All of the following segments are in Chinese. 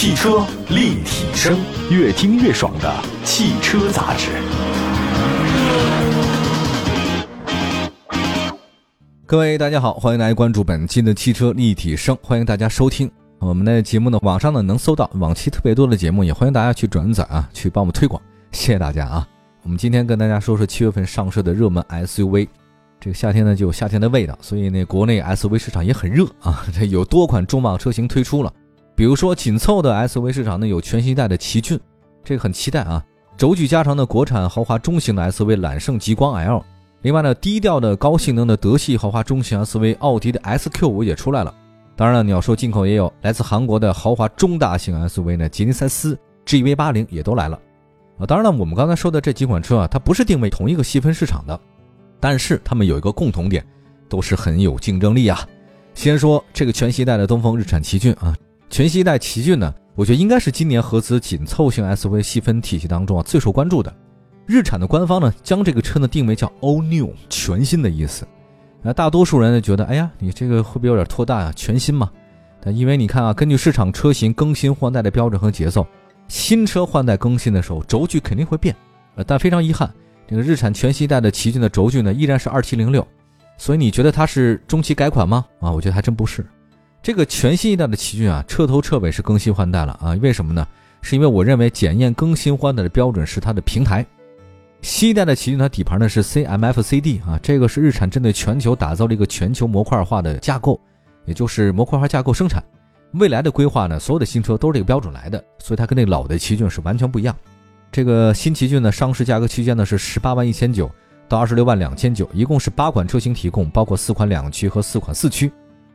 汽车立体声，越听越爽的汽车杂志。各位大家好，欢迎大家关注本期的汽车立体声，欢迎大家收听我们的节目呢。网上呢能搜到往期特别多的节目，也欢迎大家去转载啊，去帮我们推广，谢谢大家啊。我们今天跟大家说说七月份上市的热门 SUV。这个夏天呢就有夏天的味道，所以呢国内 SUV 市场也很热啊，这有多款重磅车型推出了。比如说紧凑的 SUV 市场呢有全新一代的奇骏，这个很期待啊。轴距加长的国产豪华中型的 SUV 揽胜极光 L。另外呢，低调的高性能的德系豪华中型 SUV 奥迪的 SQ5 也出来了。当然了，你要说进口也有来自韩国的豪华中大型 SUV 呢，吉尼赛斯 GV80 也都来了。啊，当然了，我们刚才说的这几款车啊，它不是定位同一个细分市场的，但是它们有一个共同点，都是很有竞争力啊。先说这个全新一代的东风日产奇骏啊，全新一代奇骏呢，我觉得应该是今年合资紧凑型 SUV 细分体系当中啊最受关注的。日产的官方呢，将这个车呢定位叫 All New，全新的意思。那大多数人呢觉得，哎呀，你这个会不会有点拖大啊？全新嘛。但因为你看啊，根据市场车型更新换代的标准和节奏，新车换代更新的时候，轴距肯定会变。呃，但非常遗憾，这个日产全新一代的奇骏的轴距呢依然是二七零六。所以你觉得它是中期改款吗？啊，我觉得还真不是。这个全新一代的奇骏啊，彻头彻尾是更新换代了啊。为什么呢？是因为我认为检验更新换代的标准是它的平台。新一代的奇骏，它底盘呢是 CMF-CD 啊，这个是日产针对全球打造了一个全球模块化的架构，也就是模块化架构生产。未来的规划呢，所有的新车都是这个标准来的，所以它跟那老的奇骏是完全不一样。这个新奇骏呢，上市价格区间呢是十八万一千九到二十六万两千九，一共是八款车型提供，包括四款两驱和四款四驱。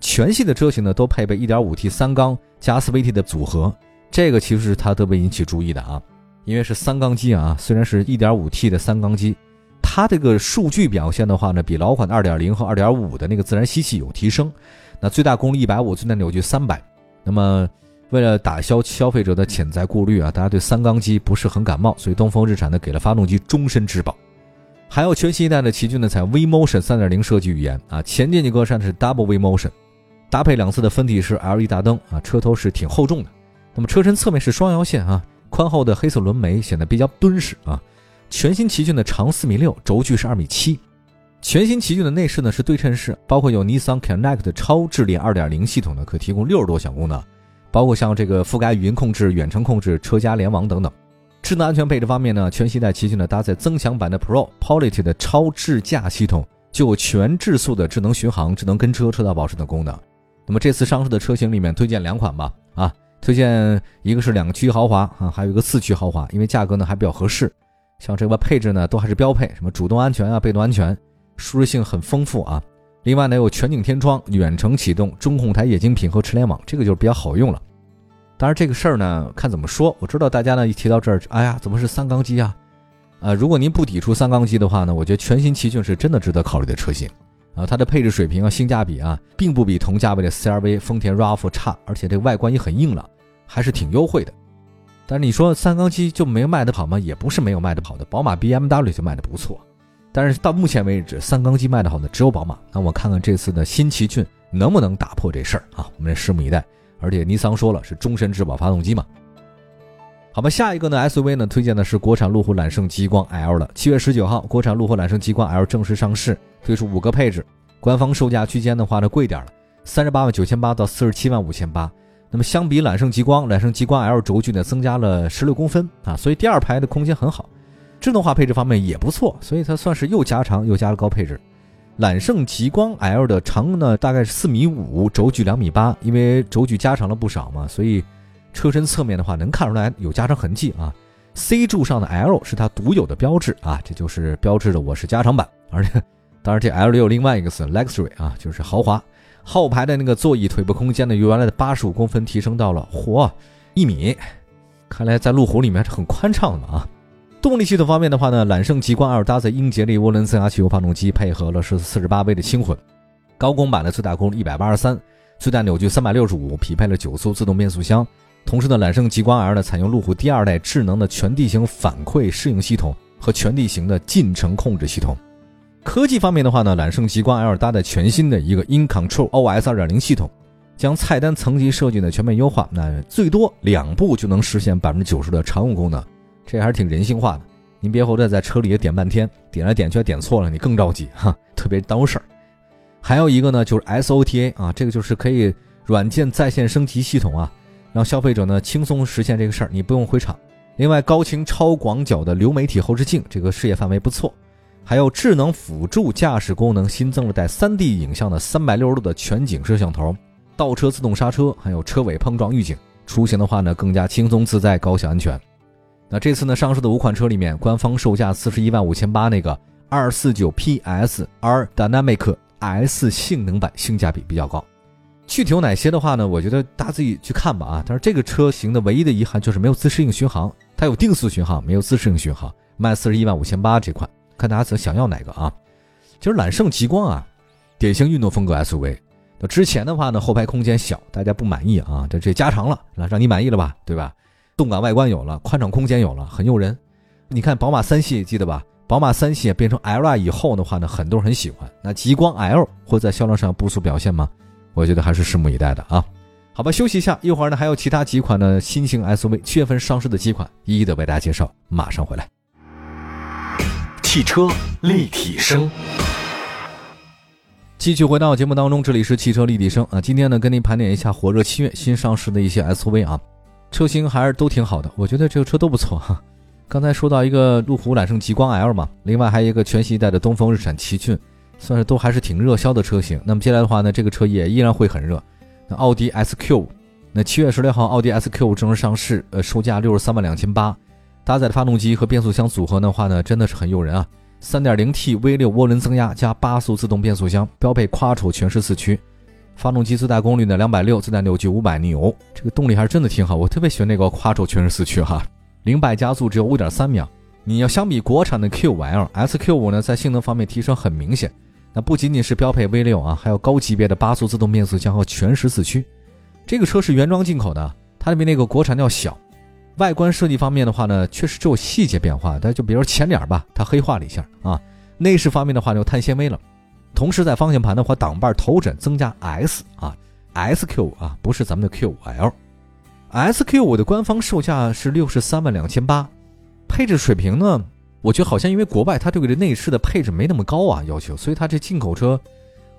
全系的车型呢都配备 1.5T 三缸加 4VT 的组合，这个其实是它特别引起注意的啊。因为是三缸机啊，虽然是一点五 T 的三缸机，它这个数据表现的话呢，比老款的二点零和二点五的那个自然吸气有提升。那最大功率一百五，最大扭矩三百。那么为了打消消费者的潜在顾虑啊，大家对三缸机不是很感冒，所以东风日产呢给了发动机终身质保。还有全新一代的奇骏呢，采用 V Motion 三点零设计语言啊，前进气格栅是 Double V Motion，搭配两侧的分体式 LED 大灯啊，车头是挺厚重的。那么车身侧面是双腰线啊。宽厚的黑色轮眉显得比较敦实啊。全新奇骏的长四米六，轴距是二米七。全新奇骏的内饰呢是对称式，包括有 Nissan Connect 超智联二点零系统呢，可提供六十多项功能，包括像这个覆盖语音控制、远程控制、车家联网等等。智能安全配置方面呢，全新一代奇骏呢搭载增强版的 Pro Polity 的超智驾系统，就有全智速的智能巡航、智能跟车、车道保持等功能。那么这次上市的车型里面推荐两款吧，啊。推荐一个是两驱豪华啊，还有一个四驱豪华，因为价格呢还比较合适。像这个配置呢都还是标配，什么主动安全啊、被动安全，舒适性很丰富啊。另外呢有全景天窗、远程启动、中控台液晶屏和车联网，这个就是比较好用了。当然这个事儿呢看怎么说。我知道大家呢一提到这儿，哎呀，怎么是三缸机啊？啊，如果您不抵触三缸机的话呢，我觉得全新奇骏是真的值得考虑的车型啊。它的配置水平啊、性价比啊，并不比同价位的 CRV、丰田 RAV4 差，而且这个外观也很硬朗。还是挺优惠的，但是你说三缸机就没卖得好吗？也不是没有卖得好的，宝马 BMW 就卖得不错。但是到目前为止，三缸机卖得好的只有宝马。那我看看这次的新奇骏能不能打破这事儿啊？我们拭目以待。而且尼桑说了是终身质保发动机嘛。好吧，下一个呢 SUV 呢推荐的是国产路虎揽胜极光 L 了。七月十九号，国产路虎揽胜极光 L 正式上市，推出五个配置，官方售价区间的话呢贵点了，三十八万九千八到四十七万五千八。那么相比揽胜极光，揽胜极光 L 轴距呢增加了十六公分啊，所以第二排的空间很好，智能化配置方面也不错，所以它算是又加长又加了高配置。揽胜极光 L 的长呢大概是四米五，轴距两米八，因为轴距加长了不少嘛，所以车身侧面的话能看出来有加长痕迹啊。C 柱上的 L 是它独有的标志啊，这就是标志着我是加长版，而且当然这 L 六另外一个词 Luxury 啊，就是豪华。后排的那个座椅腿部空间呢，由原来的八十五公分提升到了嚯一米，看来在路虎里面是很宽敞的啊。动力系统方面的话呢，揽胜极光 L 搭载英杰利涡轮增压汽油发动机，配合了是四十八 V 的轻混，高功版的最大功率一百八十三，最大扭矩三百六十五，匹配了九速自动变速箱。同时呢，揽胜极光 L 呢采用路虎第二代智能的全地形反馈适应系统和全地形的进程控制系统。科技方面的话呢，揽胜极光 L 搭载全新的一个 In Control OS 2.0系统，将菜单层级设计呢全面优化，那最多两步就能实现百分之九十的常用功能，这还是挺人性化的。您别回头在车里也点半天，点来点去点错了，你更着急哈，特别耽误事儿。还有一个呢，就是 SOTA 啊，这个就是可以软件在线升级系统啊，让消费者呢轻松实现这个事儿，你不用回厂。另外，高清超广角的流媒体后视镜，这个视野范围不错。还有智能辅助驾驶功能，新增了带 3D 影像的360度的全景摄像头，倒车自动刹车，还有车尾碰撞预警。出行的话呢，更加轻松自在，高效安全。那这次呢，上市的五款车里面，官方售价四十一万五千八那个二四九 PS R Dynamic S 性能版性价比比较高。具体有哪些的话呢？我觉得大家自己去看吧啊。但是这个车型的唯一的遗憾就是没有自适应巡航，它有定速巡航，没有自适应巡航，卖四十一万五千八这款，看大家想想要哪个啊？其实揽胜极光啊，典型运动风格 SUV。那之前的话呢，后排空间小，大家不满意啊，这这加长了，让你满意了吧？对吧？动感外观有了，宽敞空间有了，很诱人。你看宝马三系记得吧？宝马三系变成 L 以后的话呢，很多人很喜欢。那极光 L 会在销量上不俗表现吗？我觉得还是拭目以待的啊。好吧，休息一下，一会儿呢还有其他几款呢新型 SUV，七月份上市的几款，一一的为大家介绍。马上回来。汽车立体声，继续回到节目当中，这里是汽车立体声啊。今天呢，跟您盘点一下火热七月新上市的一些 SUV 啊。车型还是都挺好的，我觉得这个车都不错哈。刚才说到一个路虎揽胜极光 L 嘛，另外还有一个全新一代的东风日产奇骏，算是都还是挺热销的车型。那么接下来的话呢，这个车也依然会很热。那奥迪 S Q，那七月十六号奥迪 S Q 正式上市，呃，售价六十三万两千八，搭载的发动机和变速箱组合的话呢，真的是很诱人啊。三点零 T V 六涡轮增压加八速自动变速箱，标配 Quattro 全时四驱。发动机最大功率呢两百六，最大扭矩五百牛，这个动力还是真的挺好。我特别喜欢那个夸轴全时四驱哈，零百加速只有五点三秒。你要相比国产的 Q5L、SQ5 呢，在性能方面提升很明显。那不仅仅是标配 V 六啊，还有高级别的八速自动变速箱和全时四驱。这个车是原装进口的，它比那个国产的要小。外观设计方面的话呢，确实只有细节变化，但就比如前脸吧，它黑化了一下啊。内饰方面的话，就碳纤维了。同时，在方向盘的话，挡把头枕增加 S 啊，SQ 啊，不是咱们的 Q5L。SQ5 的官方售价是六十三万两千八，配置水平呢，我觉得好像因为国外它对这个内饰的配置没那么高啊，要求，所以它这进口车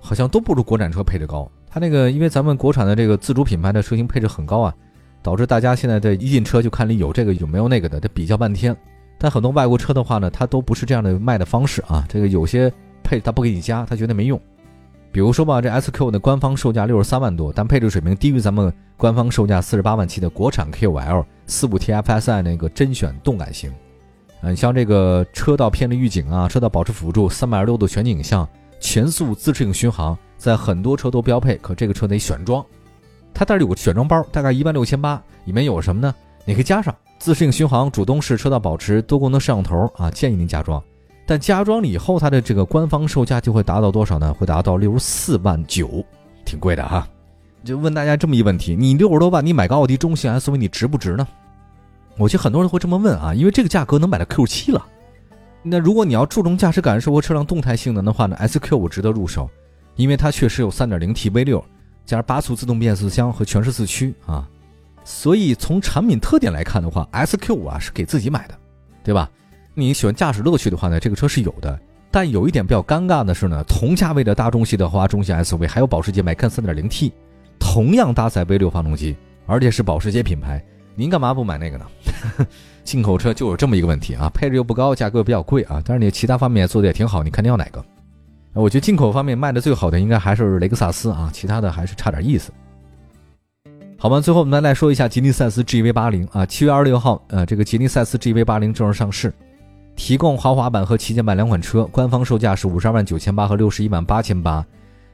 好像都不如国产车配置高。它那个因为咱们国产的这个自主品牌的车型配置很高啊，导致大家现在的一进车就看里有这个有没有那个的，得比较半天。但很多外国车的话呢，它都不是这样的卖的方式啊，这个有些。配他不给你加，他觉得没用。比如说吧，这 SQ 的官方售价六十三万多，但配置水平低于咱们官方售价四十八万七的国产 Q L 四五 TFSI 那个甄选动感型。嗯，像这个车道偏离预警啊，车道保持辅助，三百二十度全景影像，全速自适应巡航，在很多车都标配。可这个车得选装，它这儿有个选装包，大概一万六千八，里面有什么呢？你可以加上自适应巡航、主动式车道保持、多功能摄像头啊，建议您加装。但加装了以后，它的这个官方售价就会达到多少呢？会达到六十四万九，挺贵的哈。就问大家这么一问题：你六十多万，你买个奥迪中型 SUV，你值不值呢？我觉得很多人会这么问啊，因为这个价格能买到 Q 七了。那如果你要注重驾驶感受和车辆动态性能的话呢，SQ 五值得入手，因为它确实有三点零 T V 六加八速自动变速箱和全时四驱啊。所以从产品特点来看的话，SQ 五啊是给自己买的，对吧？你喜欢驾驶乐趣的话呢，这个车是有的，但有一点比较尴尬的是呢，同价位的大众系的豪华中型 SUV 还有保时捷 Macan 3.0T，同样搭载 V6 发动机，而且是保时捷品牌，您干嘛不买那个呢？进口车就有这么一个问题啊，配置又不高，价格又比较贵啊，但是你其他方面做的也挺好，你看你要哪个？我觉得进口方面卖的最好的应该还是雷克萨斯啊，其他的还是差点意思。好吧，最后我们再来说一下吉尼赛斯 GV80 啊，七月二十六号，呃，这个吉尼赛斯 GV80 正式上市。提供豪华版和旗舰版两款车，官方售价是五十二万九千八和六十一万八千八。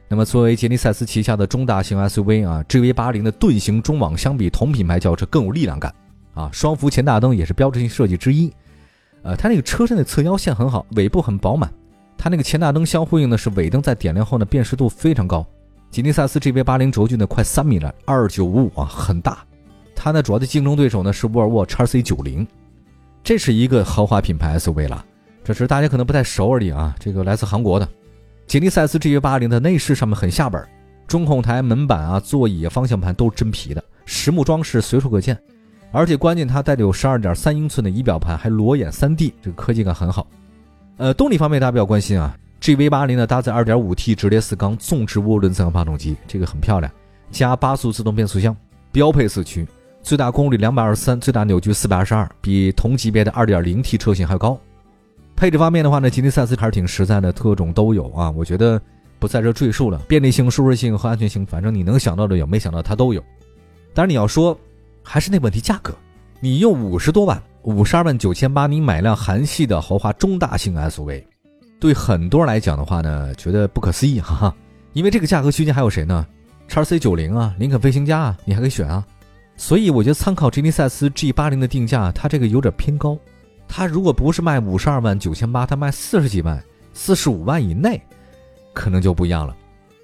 那么作为吉尼赛斯旗下的中大型 SUV 啊，GV 八零的盾形中网相比同品牌轿车更有力量感啊。双幅前大灯也是标志性设计之一。呃，它那个车身的侧腰线很好，尾部很饱满。它那个前大灯相呼应的是尾灯在点亮后呢辨识度非常高。吉尼赛斯 GV 八零轴距呢快三米了，二九五五啊，很大。它呢主要的竞争对手呢是沃尔沃 x C 九零。这是一个豪华品牌 SUV 了，这是大家可能不太熟而已啊。这个来自韩国的吉尼赛斯 GV80 的内饰上面很下本，中控台、门板啊、座椅、方向盘都是真皮的，实木装饰随处可见。而且关键它带有十二点三英寸的仪表盘，还裸眼三 D，这个科技感很好。呃，动力方面大家比较关心啊，GV 八零呢搭载二点五 T 直列四缸纵置涡轮增压发动机，这个很漂亮，加八速自动变速箱，标配四驱，最大功率两百二十三，最大扭矩四百二十二，比同级别的二点零 T 车型还高。配置方面的话呢，吉利赛斯还是挺实在的，特种都有啊，我觉得不在这赘述了。便利性、舒适性和安全性，反正你能想到的有，没想到它都有。当然你要说，还是那问题，价格，你用五十多万，五十二万九千八，你买辆韩系的豪华中大型 SUV，对很多人来讲的话呢，觉得不可思议，哈哈。因为这个价格区间还有谁呢？叉 C 九零啊，林肯飞行家啊，你还可以选啊。所以我觉得参考吉尼赛斯 G 八零的定价，它这个有点偏高。它如果不是卖五十二万九千八，它卖四十几万、四十五万以内，可能就不一样了。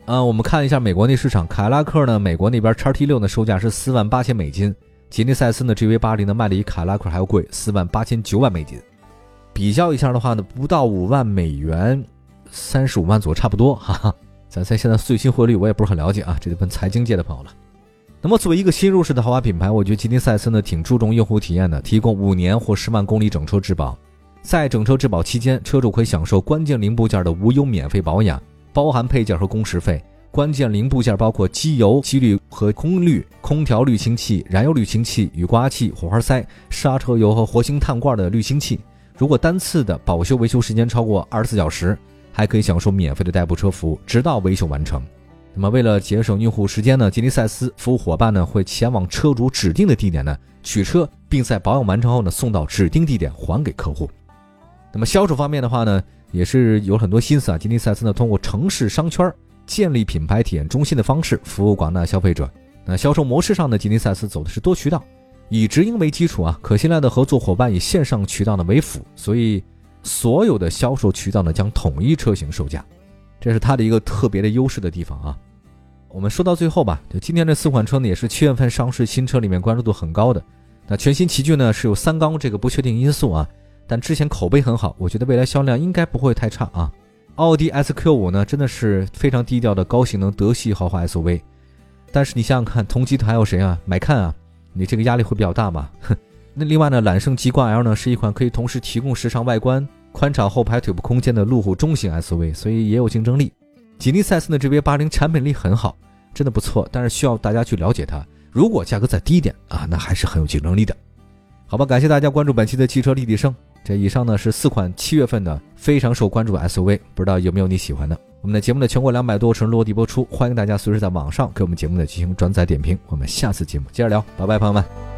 啊，我们看一下美国那市场，凯拉克呢，美国那边叉 T 六呢售价是四万八千美金，吉利赛斯呢 GV 八零呢卖的比凯拉克还要贵，四万八千九百美金。比较一下的话呢，不到五万美元，三十五万左右差不多，哈哈。咱在现在最新汇率我也不是很了解啊，这得问财经界的朋友了。那么作为一个新入市的豪华品牌，我觉得吉利赛斯呢挺注重用户体验的，提供五年或十万公里整车质保，在整车质保期间，车主可以享受关键零部件的无忧免费保养，包含配件和工时费。关键零部件包括机油、机滤和空滤、空调滤清器、燃油滤清器、雨刮器、火花塞、刹车油和活性炭罐的滤清器。如果单次的保修维修时间超过二十四小时，还可以享受免费的代步车服务，直到维修完成。那么，为了节省用户时间呢，吉利赛斯服务伙伴呢会前往车主指定的地点呢取车，并在保养完成后呢送到指定地点还给客户。那么销售方面的话呢，也是有很多心思啊。吉利赛斯呢通过城市商圈建立品牌体验中心的方式服务广大消费者。那销售模式上呢，吉利赛斯走的是多渠道，以直营为基础啊，可信赖的合作伙伴以线上渠道呢为辅，所以所有的销售渠道呢将统一车型售价。这是它的一个特别的优势的地方啊。我们说到最后吧，就今天这四款车呢，也是七月份上市新车里面关注度很高的。那全新奇骏呢是有三缸这个不确定因素啊，但之前口碑很好，我觉得未来销量应该不会太差啊。奥迪 S Q 五呢真的是非常低调的高性能德系豪华 SUV，但是你想想看，同级的还有谁啊？买看啊，你这个压力会比较大嘛？哼？那另外呢，揽胜极光 L 呢是一款可以同时提供时尚外观。宽敞后排腿部空间的路虎中型 SUV，所以也有竞争力。吉利赛斯的 GV80 产品力很好，真的不错，但是需要大家去了解它。如果价格再低一点啊，那还是很有竞争力的。好吧，感谢大家关注本期的汽车立体声。这以上呢是四款七月份的非常受关注的 SUV，不知道有没有你喜欢的？我们的节目呢全国两百多城落地播出，欢迎大家随时在网上给我们节目的进行转载点评。我们下次节目接着聊，拜拜，朋友们。